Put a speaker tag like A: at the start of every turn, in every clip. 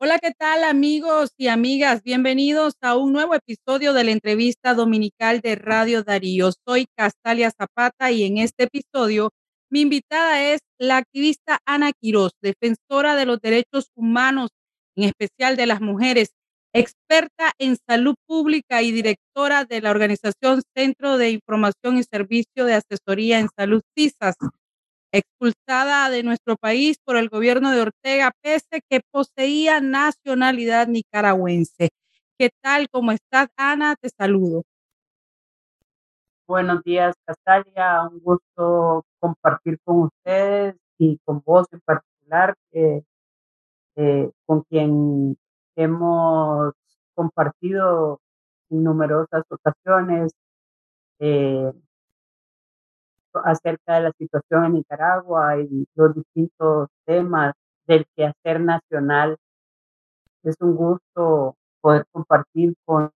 A: Hola, ¿qué tal amigos y amigas? Bienvenidos a un nuevo episodio de la entrevista dominical de Radio Darío. Soy Castalia Zapata y en este episodio mi invitada es la activista Ana Quiroz, defensora de los derechos humanos, en especial de las mujeres, experta en salud pública y directora de la organización Centro de Información y Servicio de Asesoría en Salud CISAS expulsada de nuestro país por el gobierno de Ortega, pese que poseía nacionalidad nicaragüense. ¿Qué tal? ¿Cómo estás, Ana? Te saludo.
B: Buenos días, Castalia. Un gusto compartir con ustedes y con vos en particular, eh, eh, con quien hemos compartido en numerosas ocasiones eh, acerca de la situación en Nicaragua y los distintos temas del quehacer nacional. Es un gusto poder compartir con,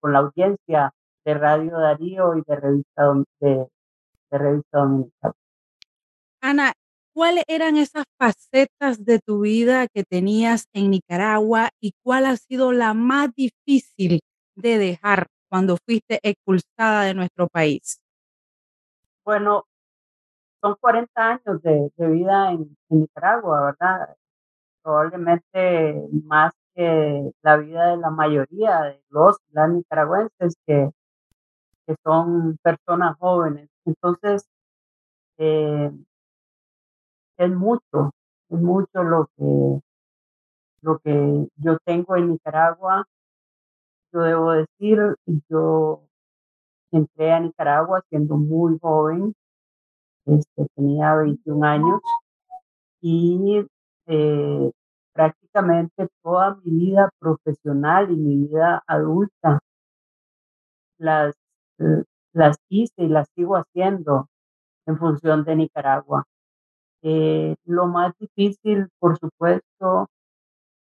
B: con la audiencia de Radio Darío y de Revista, de, de Revista Dominicana.
A: Ana, ¿cuáles eran esas facetas de tu vida que tenías en Nicaragua y cuál ha sido la más difícil de dejar cuando fuiste expulsada de nuestro país?
B: Bueno, son 40 años de, de vida en, en, Nicaragua, ¿verdad? Probablemente más que la vida de la mayoría de los nicaragüenses que, que son personas jóvenes. Entonces, eh, es mucho, es mucho lo que, lo que yo tengo en Nicaragua. Yo debo decir, yo entré a Nicaragua siendo muy joven, este, tenía 21 años y eh, prácticamente toda mi vida profesional y mi vida adulta las, las hice y las sigo haciendo en función de Nicaragua. Eh, lo más difícil, por supuesto,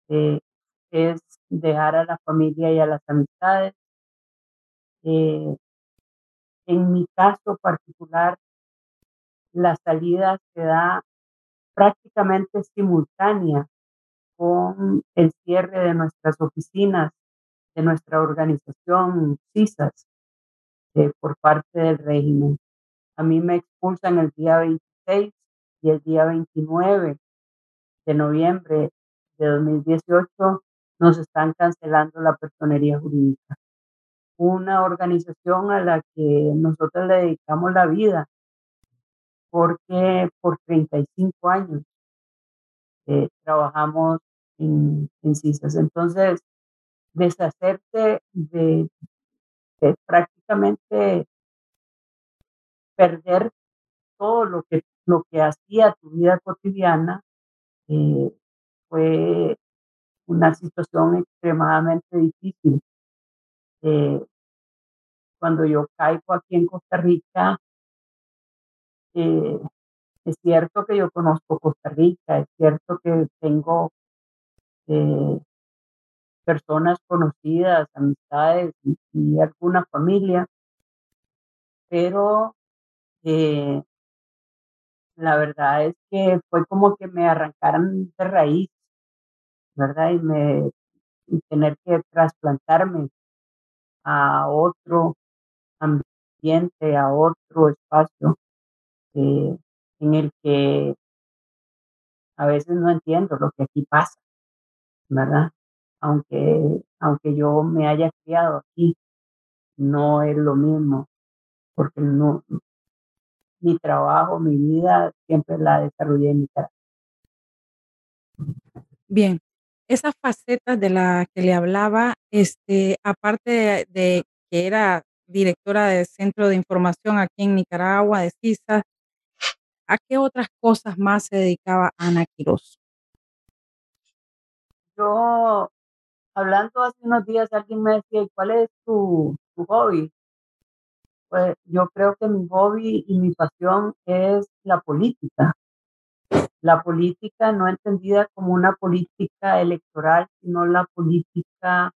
B: eh, es dejar a la familia y a las amistades. Eh, en mi caso particular, la salida se da prácticamente simultánea con el cierre de nuestras oficinas, de nuestra organización CISAS, eh, por parte del régimen. A mí me expulsan el día 26 y el día 29 de noviembre de 2018 nos están cancelando la personería jurídica. Una organización a la que nosotros le dedicamos la vida, porque por 35 años eh, trabajamos en, en CISAS. Entonces, deshacerse de, de prácticamente perder todo lo que, lo que hacía tu vida cotidiana eh, fue una situación extremadamente difícil. Eh, cuando yo caigo aquí en Costa Rica, eh, es cierto que yo conozco Costa Rica, es cierto que tengo eh, personas conocidas, amistades y, alguna familia, pero eh, la verdad es que fue como que me arrancaran de raíz, ¿verdad? Y, me, y tener que trasplantarme a otro ambiente, a otro espacio eh, en el que a veces no entiendo lo que aquí pasa, ¿verdad? Aunque, aunque yo me haya criado aquí, no es lo mismo, porque no, mi trabajo, mi vida, siempre la desarrollé en mi casa.
A: Bien, esas facetas de las que le hablaba, este, aparte de, de que era directora del Centro de Información aquí en Nicaragua, de CISA, ¿a qué otras cosas más se dedicaba Ana Quiroz?
B: Yo, hablando hace unos días, alguien me decía, ¿cuál es tu, tu hobby? Pues yo creo que mi hobby y mi pasión es la política. La política no entendida como una política electoral, sino la política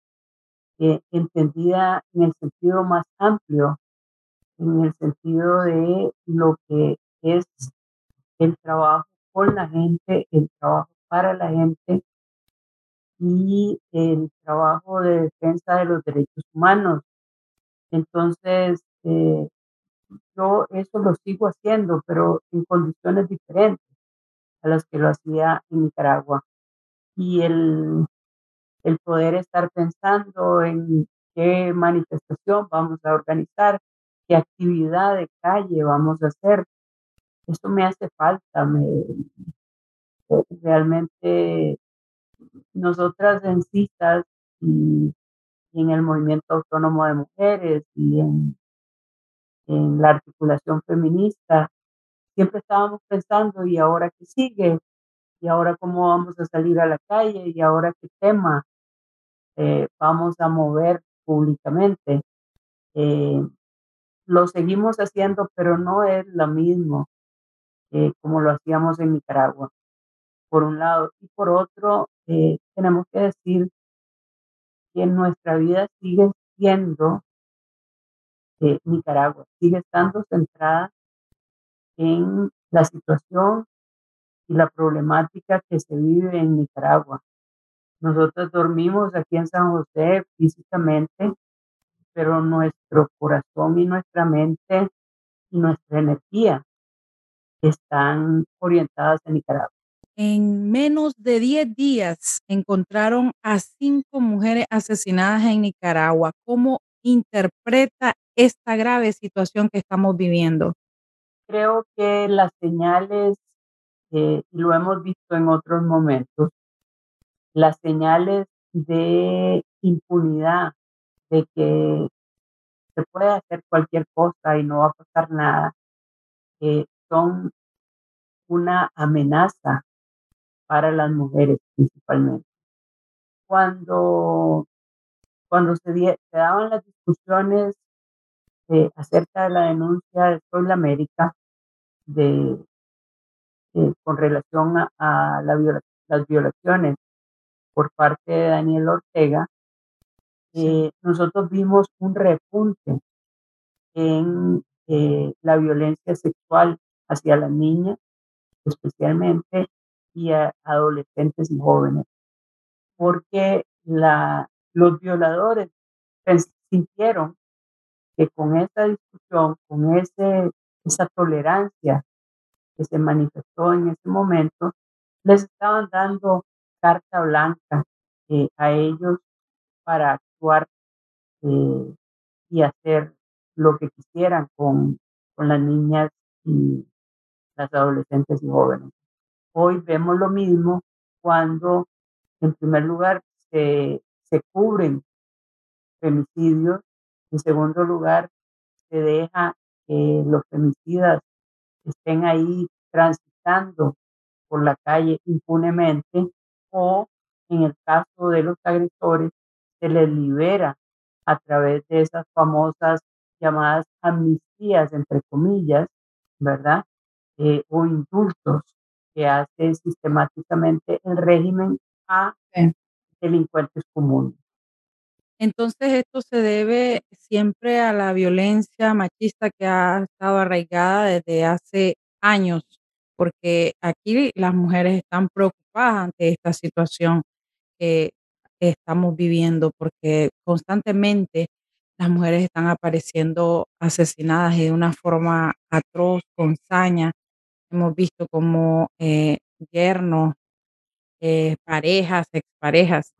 B: entendida en el sentido más amplio, en el sentido de lo que es el trabajo con la gente, el trabajo para la gente y el trabajo de defensa de los derechos humanos. Entonces, eh, yo eso lo sigo haciendo, pero en condiciones diferentes a las que lo hacía en Nicaragua. Y el, el poder estar pensando en qué manifestación vamos a organizar, qué actividad de calle vamos a hacer, eso me hace falta. Me, eh, realmente nosotras en CISAS y, y, en el movimiento autónomo de mujeres y en, en la articulación feminista, siempre estábamos pensando, ¿y ahora qué sigue? ¿Y ahora cómo vamos a salir a la calle? ¿Y ahora qué tema eh, vamos a mover públicamente? Eh, lo seguimos haciendo, pero no es lo mismo eh, como lo hacíamos en Nicaragua, por un lado. Y por otro, eh, tenemos que decir que nuestra vida sigue siendo Nicaragua, sigue estando centrada en la situación y la problemática que se vive en Nicaragua. Nosotros dormimos aquí en San José físicamente, pero nuestro corazón y nuestra mente y nuestra energía están orientadas en Nicaragua.
A: En menos de 10 días encontraron a cinco mujeres asesinadas en Nicaragua. ¿Cómo interpreta esta grave situación que estamos viviendo?
B: Creo que las señales, eh, y lo hemos visto en otros momentos, las señales de impunidad, de que se puede hacer cualquier cosa y no va a pasar nada, eh, son una amenaza para las mujeres principalmente. Cuando, cuando se, daban las discusiones eh, acerca de la denuncia de Soy América, de, eh, con relación a, a la viola, las violaciones por parte de Daniel Ortega, eh, nosotros vimos un repunte en eh, la violencia sexual hacia las niñas, especialmente, y a adolescentes y jóvenes, porque la, los violadores sintieron que con esta discusión, con ese, esa tolerancia que se manifestó en ese momento, les estaban dando carta blanca eh, a ellos para actuar eh, y hacer lo que quisieran con, con las niñas y las adolescentes y jóvenes. Hoy vemos lo mismo cuando, en primer lugar, se, se cubren femicidios, en segundo lugar, se deja que los femicidas estén ahí transitando por la calle impunemente o en el caso de los agresores se les libera a través de esas famosas llamadas amnistías, entre comillas, ¿verdad? Eh, o indultos que hace sistemáticamente el régimen a delincuentes comunes.
A: Entonces, esto se debe siempre a la violencia machista que ha estado arraigada desde hace años, porque aquí las mujeres están preocupadas ante esta situación que estamos viviendo, porque constantemente las mujeres están apareciendo asesinadas de una forma atroz, con saña. Hemos visto como eh, yernos, eh, parejas, exparejas,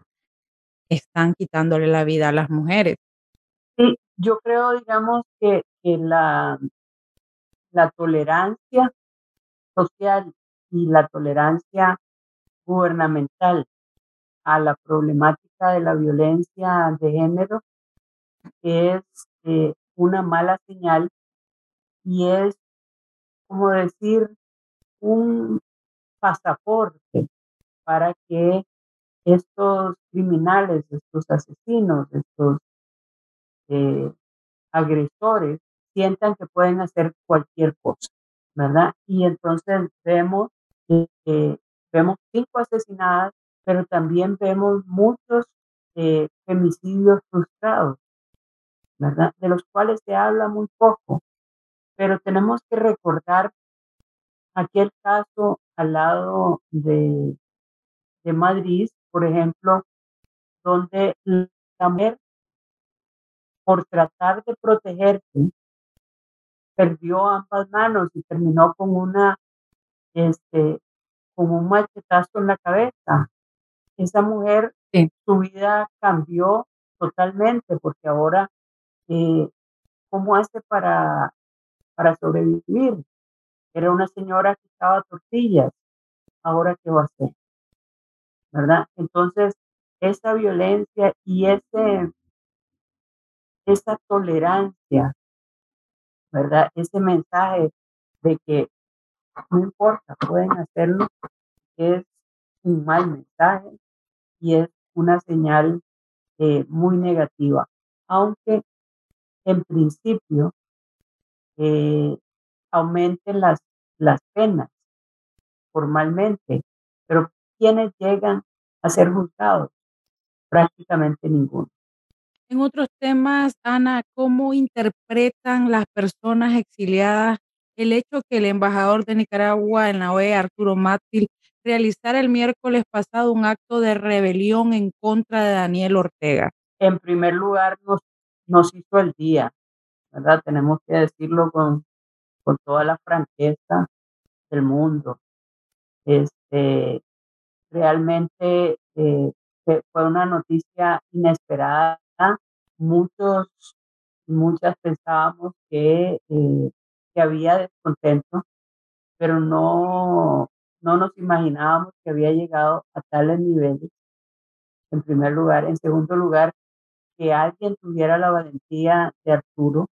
A: están quitándole la vida a las mujeres.
B: Sí, yo creo, digamos, que, que la, la tolerancia social y la tolerancia gubernamental a la problemática de la violencia de género es eh, una mala señal y es, como decir, un pasaporte para que estos criminales, estos asesinos, estos eh, agresores sientan que pueden hacer cualquier cosa, ¿verdad? Y entonces vemos que vemos cinco asesinadas, pero también vemos muchos eh, femicidios frustrados, ¿verdad? De los cuales se habla muy poco, pero tenemos que recordar aquel caso al lado de, de Madrid, por ejemplo, donde la mujer, por tratar de protegerse, perdió ambas manos y terminó con una, este, con un machetazo en la cabeza. Esa mujer, su vida cambió totalmente porque ahora, eh, ¿cómo hace para, para sobrevivir? Era una señora que estaba tortillas, ahora qué va a hacer, ¿verdad? Entonces, esa violencia y ese, esa tolerancia, ¿verdad? Ese mensaje de que no importa, pueden hacerlo, es un mal mensaje y es una señal eh, muy negativa, aunque en principio eh, aumenten las, las penas formalmente, pero quienes llegan a ser juzgados? Prácticamente ninguno.
A: En otros temas, Ana, ¿cómo interpretan las personas exiliadas el hecho que el embajador de Nicaragua en la OEA, Arturo Mátil, realizara el miércoles pasado un acto de rebelión en contra de Daniel Ortega?
B: En primer lugar, nos, nos hizo el día, ¿verdad? Tenemos que decirlo con, con toda la franqueza del mundo. Este, realmente eh, fue una noticia inesperada. Muchos, muchas pensábamos que, eh, que había descontento, pero no, no nos imaginábamos que había llegado a tales niveles, en primer lugar. En segundo lugar, que alguien tuviera la valentía de Arturo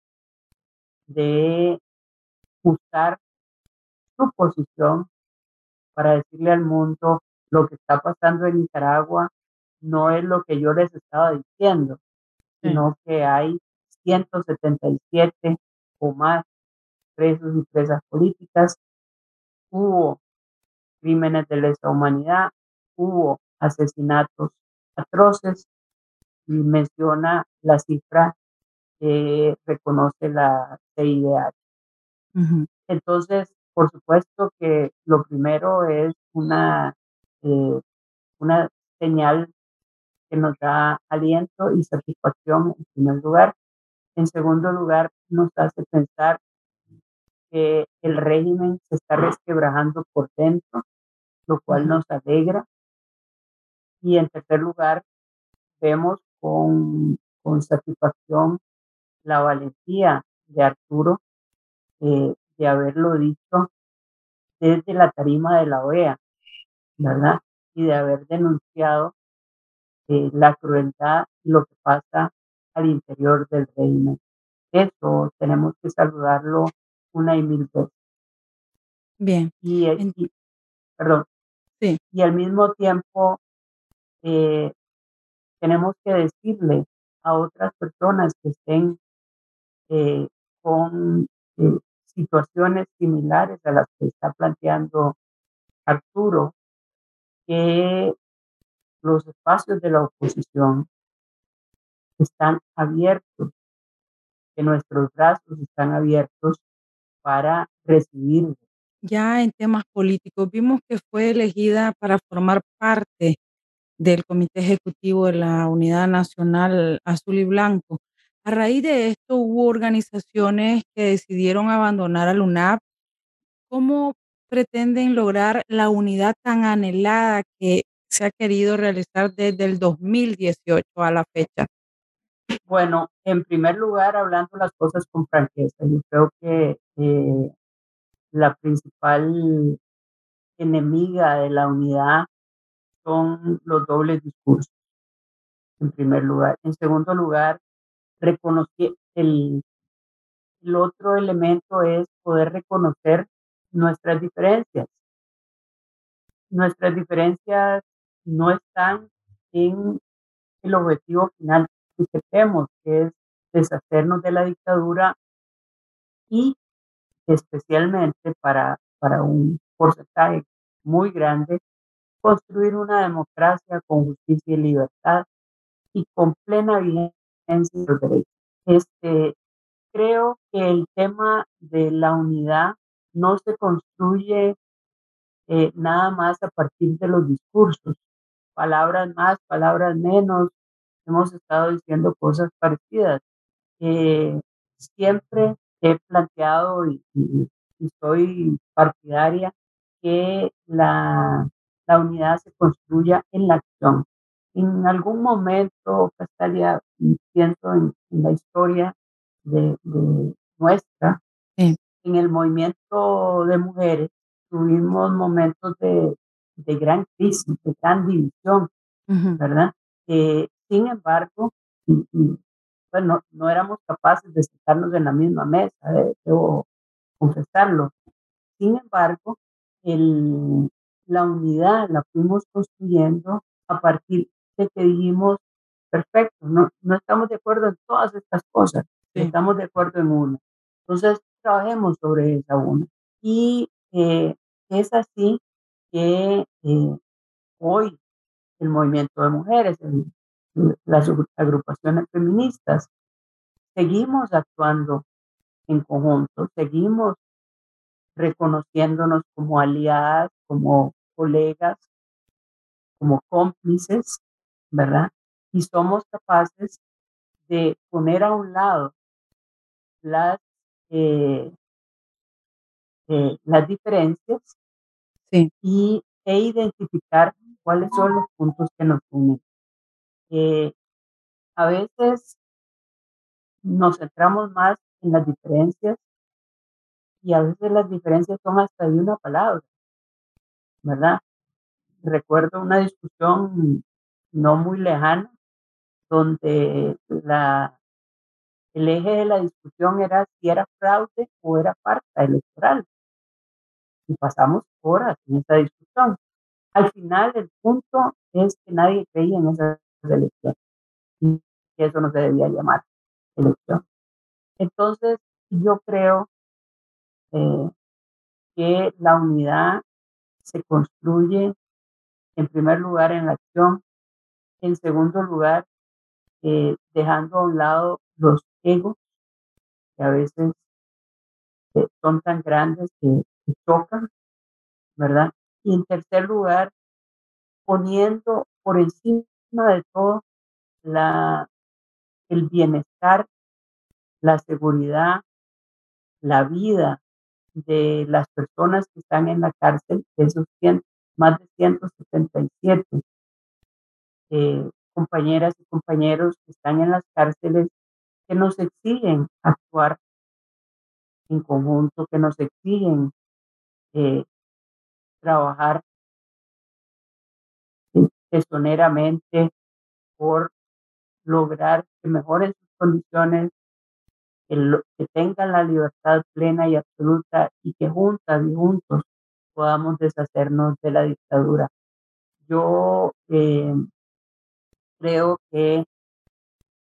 B: de usar su posición para decirle al mundo lo que está pasando en Nicaragua no es lo que yo les estaba diciendo, sino que hay 177 o más presos y presas políticas, hubo crímenes de lesa humanidad, hubo asesinatos atroces y menciona la cifra que reconoce la CIDH. Entonces, por supuesto que lo primero es una, eh, una señal que nos da aliento y satisfacción en primer lugar. En segundo lugar, nos hace pensar que el régimen se está resquebrajando por dentro, lo cual nos alegra. Y en tercer lugar, vemos con, con satisfacción la valentía de Arturo eh, de haberlo dicho desde la tarima de la OEA, ¿verdad? Y de haber denunciado eh, la crueldad y lo que pasa al interior del régimen. Eso tenemos que saludarlo una y mil veces.
A: Bien.
B: Y, perdón.
A: Sí.
B: Y al mismo tiempo eh, tenemos que decirle a otras personas que estén eh, con situaciones similares a las que está planteando Arturo, que los espacios de la oposición están abiertos, que nuestros brazos están abiertos para recibir.
A: Ya en temas políticos, vimos que fue elegida para formar parte del Comité Ejecutivo de la Unidad Nacional Azul y Blanco. A raíz de esto hubo organizaciones que decidieron abandonar al UNAP. ¿Cómo pretenden lograr la unidad tan anhelada que se ha querido realizar desde el 2018 a la fecha?
B: Bueno, en primer lugar, hablando las cosas con franqueza, yo creo que eh, la principal enemiga de la unidad son los dobles discursos, en primer lugar. En segundo lugar, reconocer el, el otro elemento es poder reconocer nuestras diferencias. Nuestras diferencias no están en el objetivo final que es deshacernos de la dictadura y especialmente para, para un porcentaje muy grande, construir una democracia con justicia y libertad y con plena vigencia este, creo que el tema de la unidad no se construye eh, nada más a partir de los discursos, palabras más, palabras menos, hemos estado diciendo cosas parecidas. Eh, siempre he planteado y, y, soy partidaria que la, la, unidad se construya en la acción. En algún momento, Castalia, pienso en, en la historia de, de nuestra, en el movimiento de mujeres, tuvimos momentos de, de gran crisis, de gran división, ¿verdad? Eh, sin embargo, bueno, no éramos capaces de sentarnos en la misma mesa, eh, debo confesarlo. Sin embargo, el, la unidad la fuimos construyendo a partir de que dijimos, perfecto, no, no estamos de acuerdo en todas estas cosas, estamos de acuerdo en una. Entonces, trabajemos sobre esa una. Y eh, es así que eh, hoy el movimiento de mujeres, las agrupaciones feministas, seguimos actuando en conjunto, seguimos reconociéndonos como aliadas, como colegas, como cómplices, ¿verdad? Y somos capaces de poner a un lado las, eh, eh, las diferencias
A: sí.
B: y, e identificar cuáles son los puntos que nos unen. Eh, a veces nos centramos más en las diferencias y a veces las diferencias son hasta de una palabra, ¿verdad? Recuerdo una discusión no muy lejana donde la, el eje de la discusión era si era fraude o era farsa electoral. Y pasamos horas en esa discusión. Al final, el punto es que nadie creía en esa elección y eso no se debía llamar elección. Entonces, yo creo eh, que la unidad se construye en primer lugar en la acción, en segundo lugar, eh, dejando a un lado los egos que a veces eh, son tan grandes que chocan, ¿verdad? Y en tercer lugar, poniendo por encima de todo la, el bienestar, la seguridad, la vida de las personas que están en la cárcel, de esos más de 177 eh, compañeras y compañeros que están en las cárceles, que nos exigen actuar en conjunto, que nos exigen eh, trabajar tesoneramente por lograr que mejoren sus condiciones, que, tengan la libertad plena y absoluta y que juntas y juntos podamos deshacernos de la dictadura. Yo eh, creo que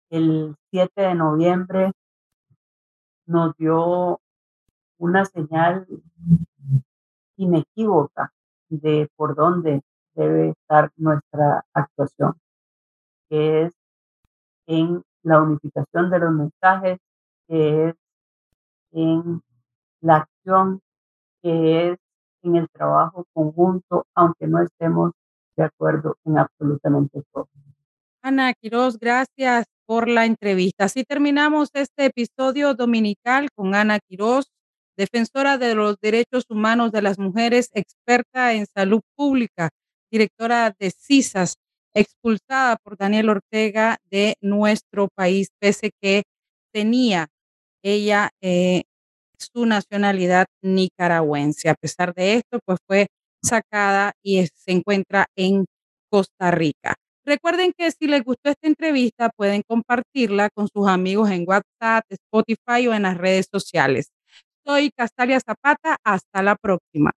B: el 7 de noviembre nos dio una señal inequívoca de por dónde debe estar nuestra actuación, que es en la unificación de los mensajes, que es en la acción, que es en el trabajo conjunto, aunque no estemos de acuerdo en absolutamente todo.
A: Ana Quiroz, gracias por la entrevista. Así terminamos este episodio dominical con Ana Quiroz, defensora de los derechos humanos de las mujeres, experta en salud pública, directora de CISAS, expulsada por Daniel Ortega de nuestro país, pese que tenía ella eh, su nacionalidad nicaragüense. A pesar de esto, pues fue sacada y se encuentra en Costa Rica. Recuerden que si les gustó esta entrevista, pueden compartirla con sus amigos en WhatsApp, Spotify o en las redes sociales. Soy Castalia Zapata. Hasta la próxima.